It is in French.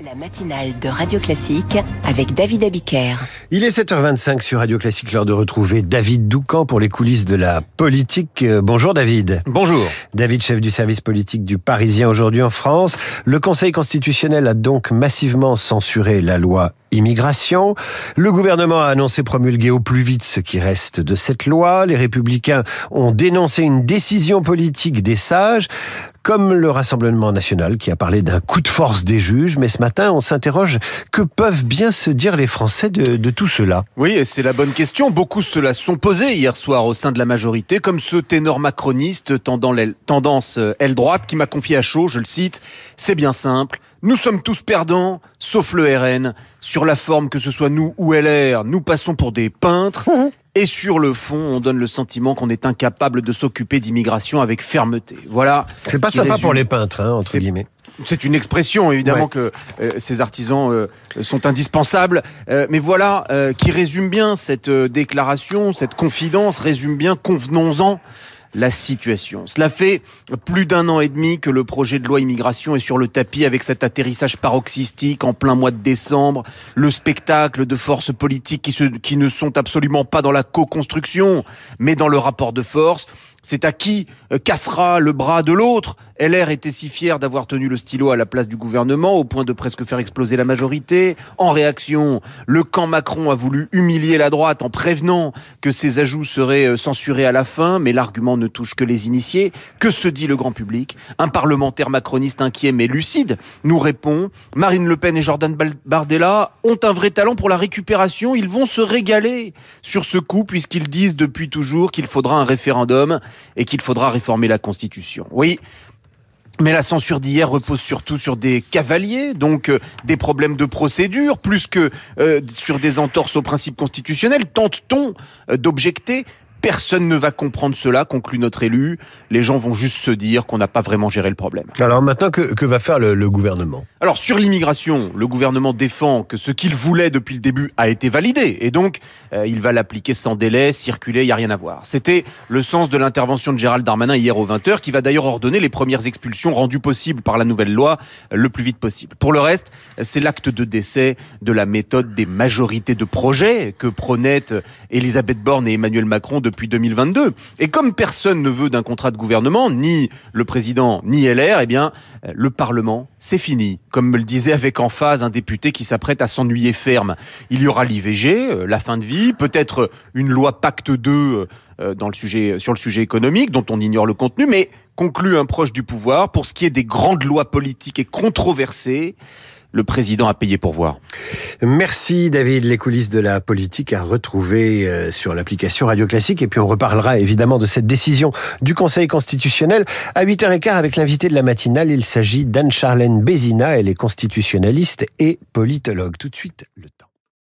La matinale de Radio Classique avec David Abiker. Il est 7h25 sur Radio Classique, l'heure de retrouver David Doucan pour les coulisses de la politique. Euh, bonjour David. Bonjour. David, chef du service politique du Parisien aujourd'hui en France. Le Conseil constitutionnel a donc massivement censuré la loi immigration. Le gouvernement a annoncé promulguer au plus vite ce qui reste de cette loi. Les républicains ont dénoncé une décision politique des sages comme le Rassemblement national qui a parlé d'un coup de force des juges. Mais ce matin, on s'interroge que peuvent bien se dire les Français de, tout cela? Oui, c'est la bonne question. Beaucoup se la sont posés hier soir au sein de la majorité, comme ce ténor macroniste tendance euh, aile droite qui m'a confié à chaud, je le cite, c'est bien simple, nous sommes tous perdants, sauf le RN. Sur la forme, que ce soit nous ou LR, nous passons pour des peintres. Et sur le fond, on donne le sentiment qu'on est incapable de s'occuper d'immigration avec fermeté. Voilà. C'est pas sympa pour les peintres, hein, entre guillemets. C'est une expression, évidemment, que euh, ces artisans euh, sont indispensables. Euh, mais voilà, qui résume bien cette déclaration, cette confidence, résume bien, convenons-en, la situation. Cela fait plus d'un an et demi que le projet de loi immigration est sur le tapis avec cet atterrissage paroxystique en plein mois de décembre, le spectacle de forces politiques qui, se, qui ne sont absolument pas dans la co-construction, mais dans le rapport de force. C'est à qui euh, cassera le bras de l'autre. LR était si fier d'avoir tenu le stylo à la place du gouvernement au point de presque faire exploser la majorité. En réaction, le camp Macron a voulu humilier la droite en prévenant que ses ajouts seraient euh, censurés à la fin, mais l'argument ne touche que les initiés. Que se dit le grand public? Un parlementaire macroniste inquiet mais lucide nous répond Marine Le Pen et Jordan Bardella ont un vrai talent pour la récupération. Ils vont se régaler sur ce coup puisqu'ils disent depuis toujours qu'il faudra un référendum et qu'il faudra réformer la Constitution. Oui, mais la censure d'hier repose surtout sur des cavaliers, donc euh, des problèmes de procédure, plus que euh, sur des entorses aux principes constitutionnels. Tente-t-on euh, d'objecter Personne ne va comprendre cela, conclut notre élu. Les gens vont juste se dire qu'on n'a pas vraiment géré le problème. Alors maintenant, que, va faire le, gouvernement? Alors sur l'immigration, le gouvernement défend que ce qu'il voulait depuis le début a été validé. Et donc, euh, il va l'appliquer sans délai, circuler, il n'y a rien à voir. C'était le sens de l'intervention de Gérald Darmanin hier aux 20h, qui va d'ailleurs ordonner les premières expulsions rendues possibles par la nouvelle loi euh, le plus vite possible. Pour le reste, c'est l'acte de décès de la méthode des majorités de projets que prônaient Elisabeth Borne et Emmanuel Macron depuis depuis 2022. Et comme personne ne veut d'un contrat de gouvernement, ni le président, ni LR, eh bien, le Parlement, c'est fini. Comme me le disait avec emphase un député qui s'apprête à s'ennuyer ferme. Il y aura l'IVG, euh, la fin de vie, peut-être une loi Pacte 2 euh, dans le sujet, sur le sujet économique, dont on ignore le contenu, mais conclut un proche du pouvoir pour ce qui est des grandes lois politiques et controversées le président a payé pour voir. Merci David. Les coulisses de la politique à retrouver euh, sur l'application Radio Classique. Et puis on reparlera évidemment de cette décision du Conseil constitutionnel à 8h15 avec l'invité de la matinale. Il s'agit d'Anne-Charlène Bézina. Elle est constitutionnaliste et politologue. Tout de suite, le